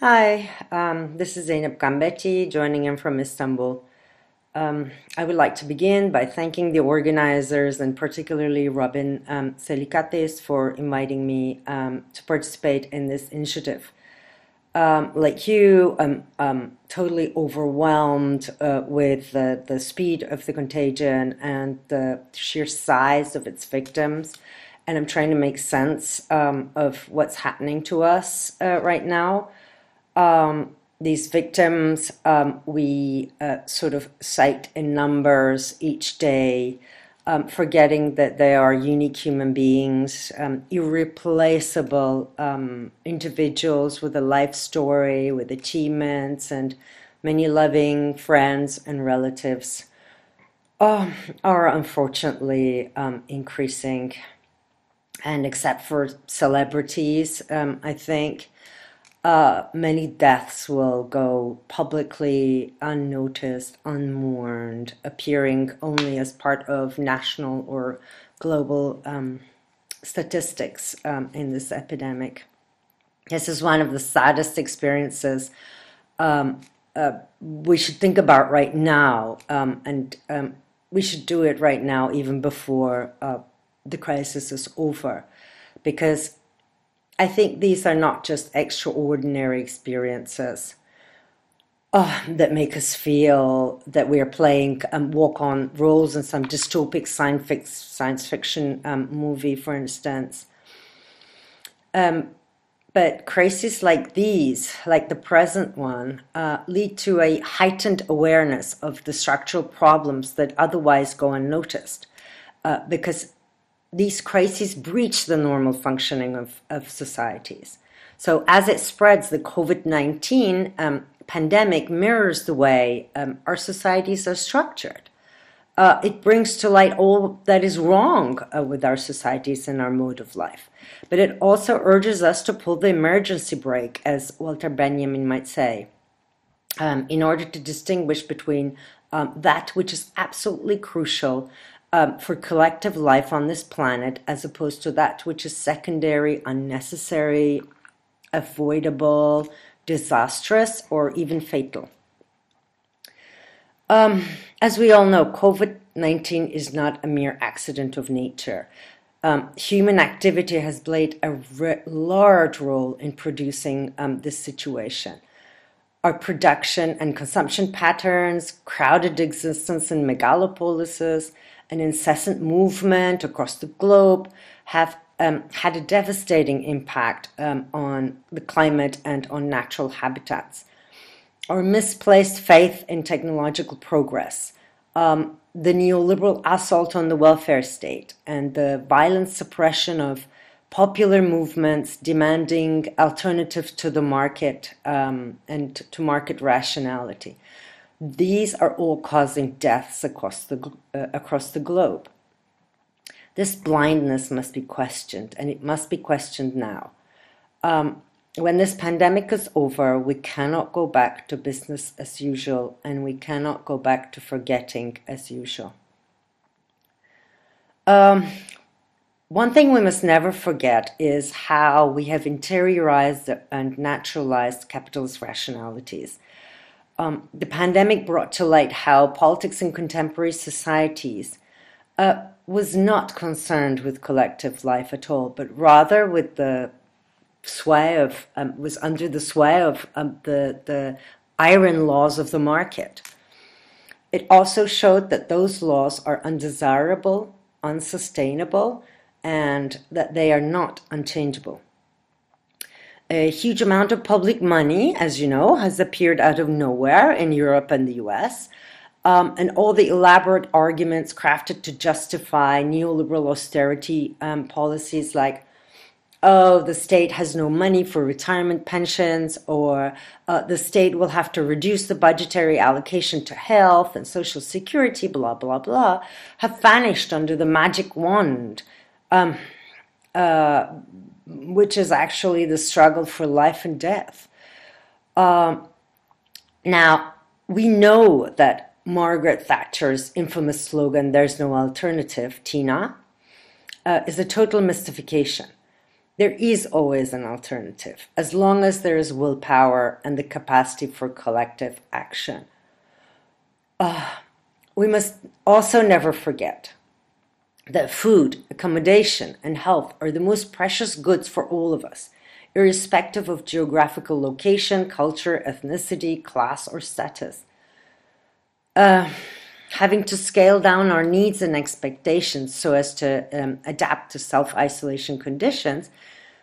Hi, um, this is Zeynep Gambetti joining in from Istanbul. Um, I would like to begin by thanking the organizers and particularly Robin um, Celikates for inviting me um, to participate in this initiative. Um, like you, I'm totally overwhelmed uh, with the, the speed of the contagion and the sheer size of its victims. And I'm trying to make sense um, of what's happening to us uh, right now. Um, these victims, um, we uh, sort of cite in numbers each day, um, forgetting that they are unique human beings, um, irreplaceable um, individuals with a life story, with achievements, and many loving friends and relatives. Oh, are unfortunately um, increasing. And except for celebrities, I think uh, many deaths will go publicly unnoticed, unmourned, appearing only as part of national or global um, statistics um, in this epidemic. This is one of the saddest experiences um, uh, we should think about right now, um, and um, we should do it right now, even before uh, the crisis is over, because I think these are not just extraordinary experiences oh, that make us feel that we are playing um, walk on roles in some dystopic science fiction um, movie, for instance. Um, but crises like these, like the present one, uh, lead to a heightened awareness of the structural problems that otherwise go unnoticed. Uh, because these crises breach the normal functioning of, of societies. So, as it spreads, the COVID 19 um, pandemic mirrors the way um, our societies are structured. Uh, it brings to light all that is wrong uh, with our societies and our mode of life. But it also urges us to pull the emergency brake, as Walter Benjamin might say, um, in order to distinguish between um, that which is absolutely crucial um, for collective life on this planet as opposed to that which is secondary, unnecessary, avoidable, disastrous, or even fatal. Um, as we all know, COVID 19 is not a mere accident of nature. Um, human activity has played a re- large role in producing um, this situation. Our production and consumption patterns, crowded existence in megalopolises, an incessant movement across the globe have um, had a devastating impact um, on the climate and on natural habitats. Our misplaced faith in technological progress, um, the neoliberal assault on the welfare state, and the violent suppression of popular movements demanding alternatives to the market um, and to market rationality these are all causing deaths across the, uh, across the globe. This blindness must be questioned, and it must be questioned now. Um, when this pandemic is over, we cannot go back to business as usual, and we cannot go back to forgetting as usual. Um, one thing we must never forget is how we have interiorized and naturalized capitalist rationalities um, the pandemic brought to light how politics in contemporary societies uh, was not concerned with collective life at all, but rather with the sway of um, was under the sway of um, the the iron laws of the market. It also showed that those laws are undesirable, unsustainable, and that they are not unchangeable a huge amount of public money, as you know, has appeared out of nowhere in Europe and the US. Um, and all the elaborate arguments crafted to justify neoliberal austerity um, policies like, oh, the state has no money for retirement pensions, or uh, the state will have to reduce the budgetary allocation to health and social security, blah, blah, blah, have vanished under the magic wand. Um, uh, which is actually the struggle for life and death. Um, now, we know that Margaret Thatcher's infamous slogan, There's no alternative, Tina, uh, is a total mystification. There is always an alternative, as long as there is willpower and the capacity for collective action. Uh, we must also never forget that food, accommodation, and health are the most precious goods for all of us, irrespective of geographical location, culture, ethnicity, class, or status. Uh, having to scale down our needs and expectations so as to um, adapt to self isolation conditions,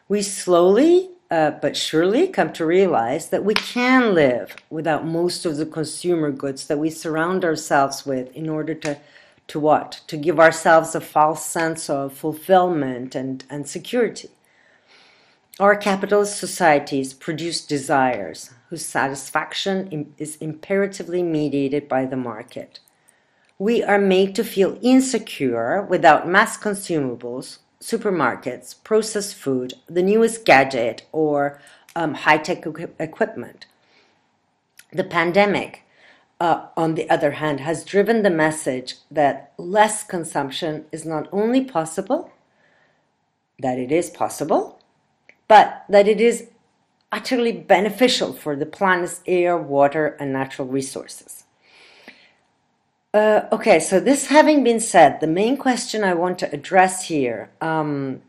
we slowly uh, but surely come to realize that we can live without most of the consumer goods that we surround ourselves with in order to to what? To give ourselves a false sense of fulfillment and, and security. Our capitalist societies produce desires whose satisfaction is imperatively mediated by the market. We are made to feel insecure without mass consumables, supermarkets, processed food, the newest gadget, or um, high tech equipment. The pandemic uh, on the other hand, has driven the message that less consumption is not only possible, that it is possible, but that it is utterly beneficial for the planet's air, water, and natural resources. Uh, okay, so this having been said, the main question I want to address here um,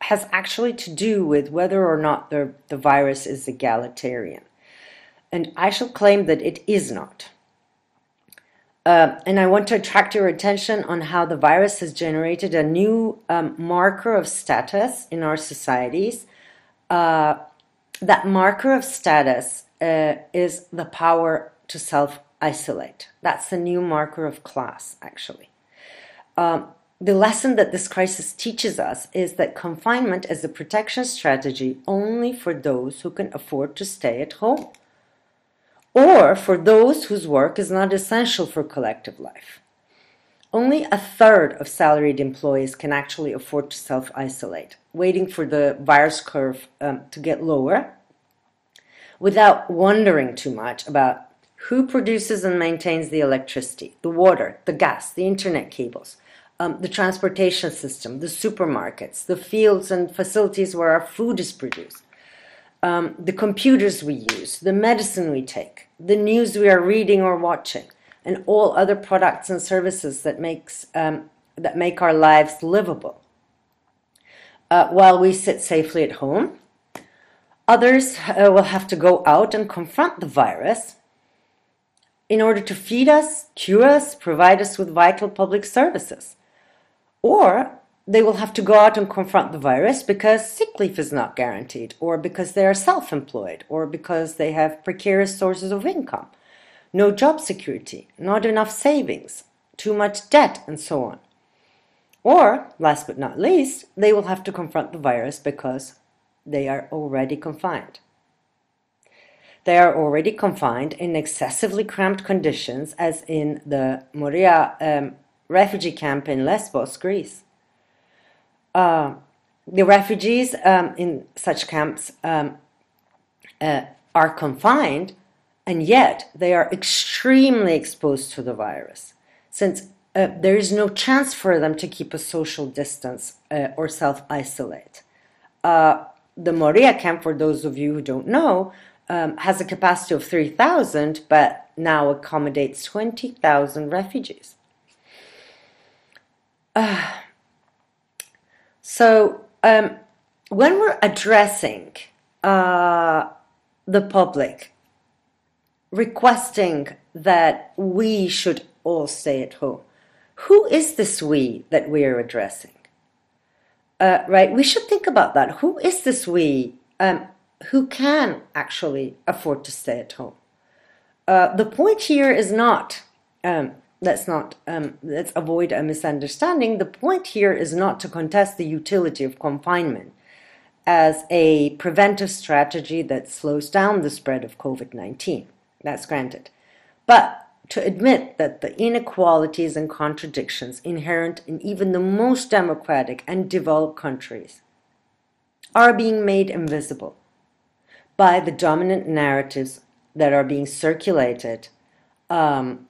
has actually to do with whether or not the, the virus is egalitarian. And I shall claim that it is not. Uh, and I want to attract your attention on how the virus has generated a new um, marker of status in our societies. Uh, that marker of status uh, is the power to self isolate. That's the new marker of class, actually. Um, the lesson that this crisis teaches us is that confinement is a protection strategy only for those who can afford to stay at home or for those whose work is not essential for collective life. Only a third of salaried employees can actually afford to self isolate, waiting for the virus curve um, to get lower without wondering too much about who produces and maintains the electricity, the water, the gas, the internet cables, um, the transportation system, the supermarkets, the fields and facilities where our food is produced, um, the computers we use, the medicine we take, the news we are reading or watching, and all other products and services that makes um, that make our lives livable. Uh, while we sit safely at home, others uh, will have to go out and confront the virus in order to feed us, cure us, provide us with vital public services. Or they will have to go out and confront the virus because sick leave is not guaranteed, or because they are self employed, or because they have precarious sources of income, no job security, not enough savings, too much debt, and so on. Or, last but not least, they will have to confront the virus because they are already confined. They are already confined in excessively cramped conditions, as in the Moria um, refugee camp in Lesbos, Greece uh, the refugees um, in such camps um, uh, are confined, and yet they are extremely exposed to the virus, since uh, there is no chance for them to keep a social distance uh, or self isolate. Uh, the Moria camp, for those of you who don't know, um, has a capacity of 3,000, but now accommodates 20,000 refugees. Uh, so um, when we're addressing uh, the public, requesting that we should all stay at home, who is this we that we are addressing? Uh, right, we should think about that. Who is this we um, who can actually afford to stay at home? Uh, the point here is not um, let's not um, let's avoid a misunderstanding. The point here is not to contest the utility of confinement as a preventive strategy that slows down the spread of COVID 19. That's granted. But to admit that the inequalities and contradictions inherent in even the most democratic and developed countries are being made invisible by the dominant narratives that are being circulated um,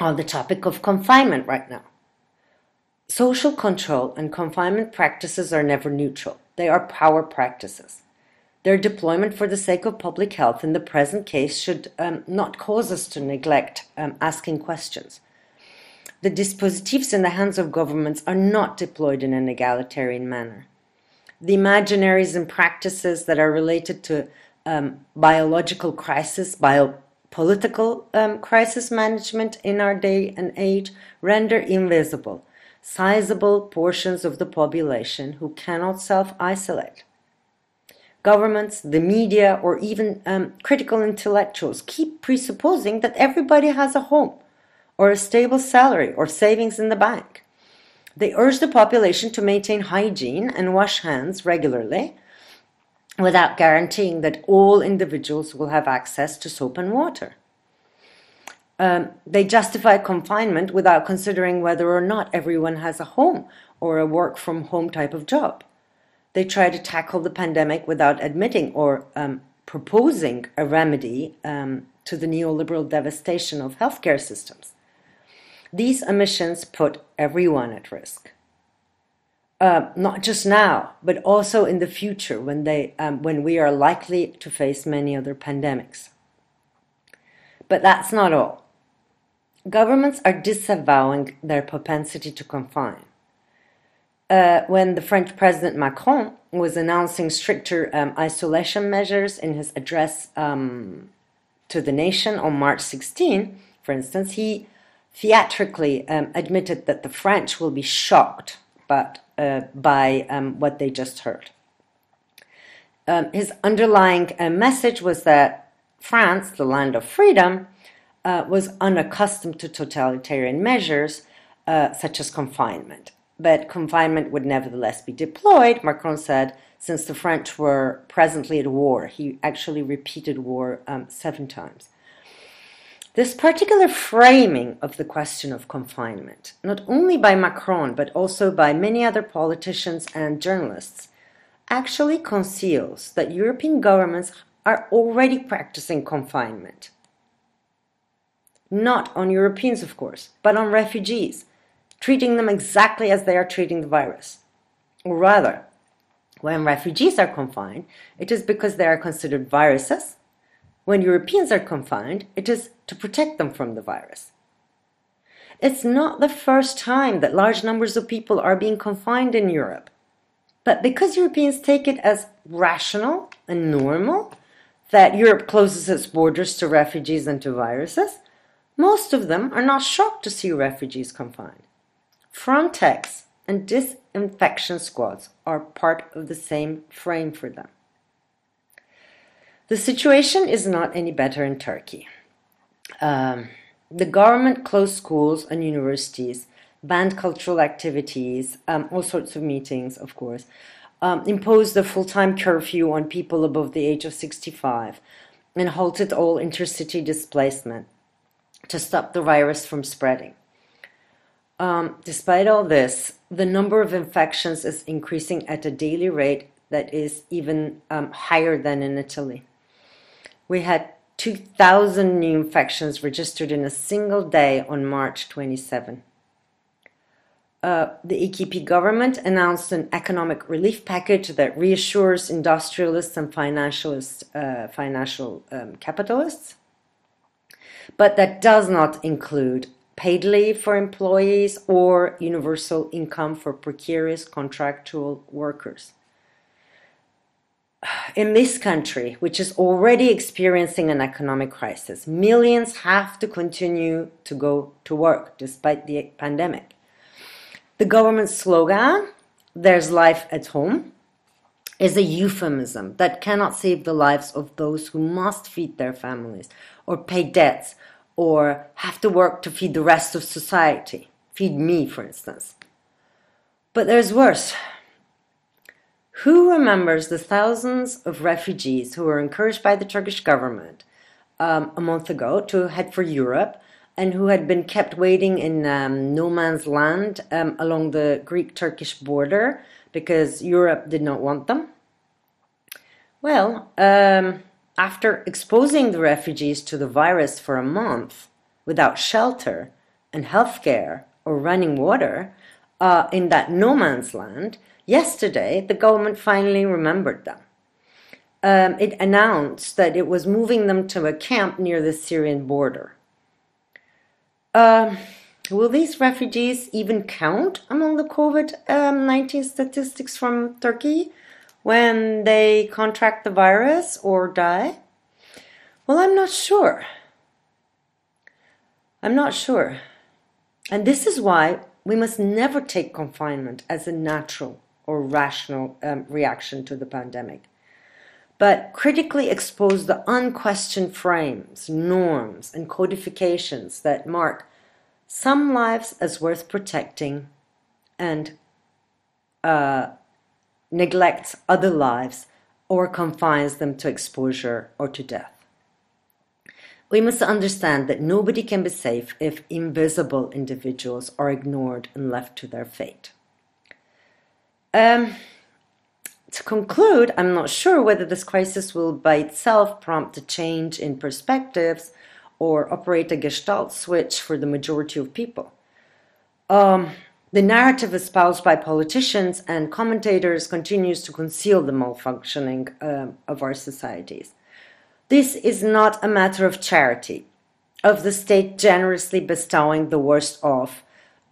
on the topic of confinement right now. Social control and confinement practices are never neutral. They are power practices. Their deployment for the sake of public health in the present case should um, not cause us to neglect um, asking questions. The dispositives in the hands of governments are not deployed in an egalitarian manner. The imaginaries and practices that are related to um, biological crisis, biopolitical um, crisis management in our day and age render invisible sizable portions of the population who cannot self isolate. Governments, the media, or even um, critical intellectuals keep presupposing that everybody has a home, or a stable salary, or savings in the bank. They urge the population to maintain hygiene and wash hands regularly without guaranteeing that all individuals will have access to soap and water. Um, they justify confinement without considering whether or not everyone has a home or a work from home type of job. They try to tackle the pandemic without admitting or um, proposing a remedy um, to the neoliberal devastation of healthcare systems. These omissions put everyone at risk. Uh, not just now, but also in the future when, they, um, when we are likely to face many other pandemics. But that's not all. Governments are disavowing their propensity to confine. Uh, when the French President Macron was announcing stricter um, isolation measures in his address um, to the nation on March 16, for instance, he theatrically um, admitted that the French will be shocked but, uh, by um, what they just heard. Um, his underlying uh, message was that France, the land of freedom, uh, was unaccustomed to totalitarian measures uh, such as confinement. But confinement would nevertheless be deployed, Macron said, since the French were presently at war. He actually repeated war um, seven times. This particular framing of the question of confinement, not only by Macron but also by many other politicians and journalists, actually conceals that European governments are already practicing confinement not on Europeans, of course, but on refugees, treating them exactly as they are treating the virus. Or rather, when refugees are confined, it is because they are considered viruses. When Europeans are confined, it is to protect them from the virus. It's not the first time that large numbers of people are being confined in Europe. But because Europeans take it as rational and normal that Europe closes its borders to refugees and to viruses, most of them are not shocked to see refugees confined. Frontex and disinfection squads are part of the same frame for them. The situation is not any better in Turkey. Um, the government closed schools and universities, banned cultural activities, um, all sorts of meetings, of course, um, imposed a full time curfew on people above the age of 65, and halted all intercity displacement to stop the virus from spreading. Um, despite all this, the number of infections is increasing at a daily rate that is even um, higher than in Italy. We had 2,000 new infections registered in a single day on March 27. Uh, the AKP government announced an economic relief package that reassures industrialists and uh, financial um, capitalists but that does not include paid leave for employees or universal income for precarious contractual workers. In this country, which is already experiencing an economic crisis, millions have to continue to go to work despite the pandemic. The government slogan, There's life at home, is a euphemism that cannot save the lives of those who must feed their families or pay debts or have to work to feed the rest of society. Feed me, for instance. But there's worse. Who remembers the thousands of refugees who were encouraged by the Turkish government um, a month ago to head for Europe and who had been kept waiting in um, no man's land um, along the Greek Turkish border because Europe did not want them? Well, um, after exposing the refugees to the virus for a month without shelter and health care or running water, uh, in that no man's land, yesterday the government finally remembered them. Um, it announced that it was moving them to a camp near the Syrian border. Um, will these refugees even count among the COVID um, 19 statistics from Turkey when they contract the virus or die? Well, I'm not sure. I'm not sure. And this is why we must never take confinement as a natural or rational um, reaction to the pandemic, but critically expose the unquestioned frames, norms, and codifications that mark some lives as worth protecting and uh, neglects other lives or confines them to exposure or to death. We must understand that nobody can be safe if invisible individuals are ignored and left to their fate. Um, to conclude, I'm not sure whether this crisis will by itself prompt a change in perspectives or operate a gestalt switch for the majority of people. Um, the narrative espoused by politicians and commentators continues to conceal the malfunctioning uh, of our societies. This is not a matter of charity, of the state generously bestowing the worst off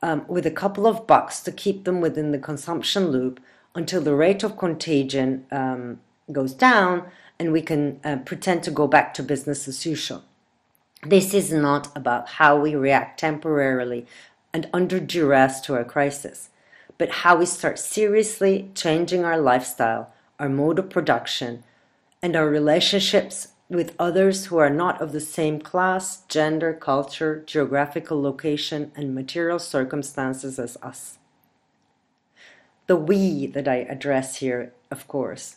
um, with a couple of bucks to keep them within the consumption loop until the rate of contagion um, goes down and we can uh, pretend to go back to business as usual. This is not about how we react temporarily and under duress to a crisis, but how we start seriously changing our lifestyle, our mode of production, and our relationships with others who are not of the same class, gender, culture, geographical location, and material circumstances as us. The we that I address here, of course,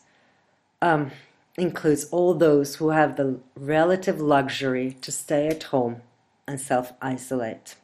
um, includes all those who have the relative luxury to stay at home and self isolate.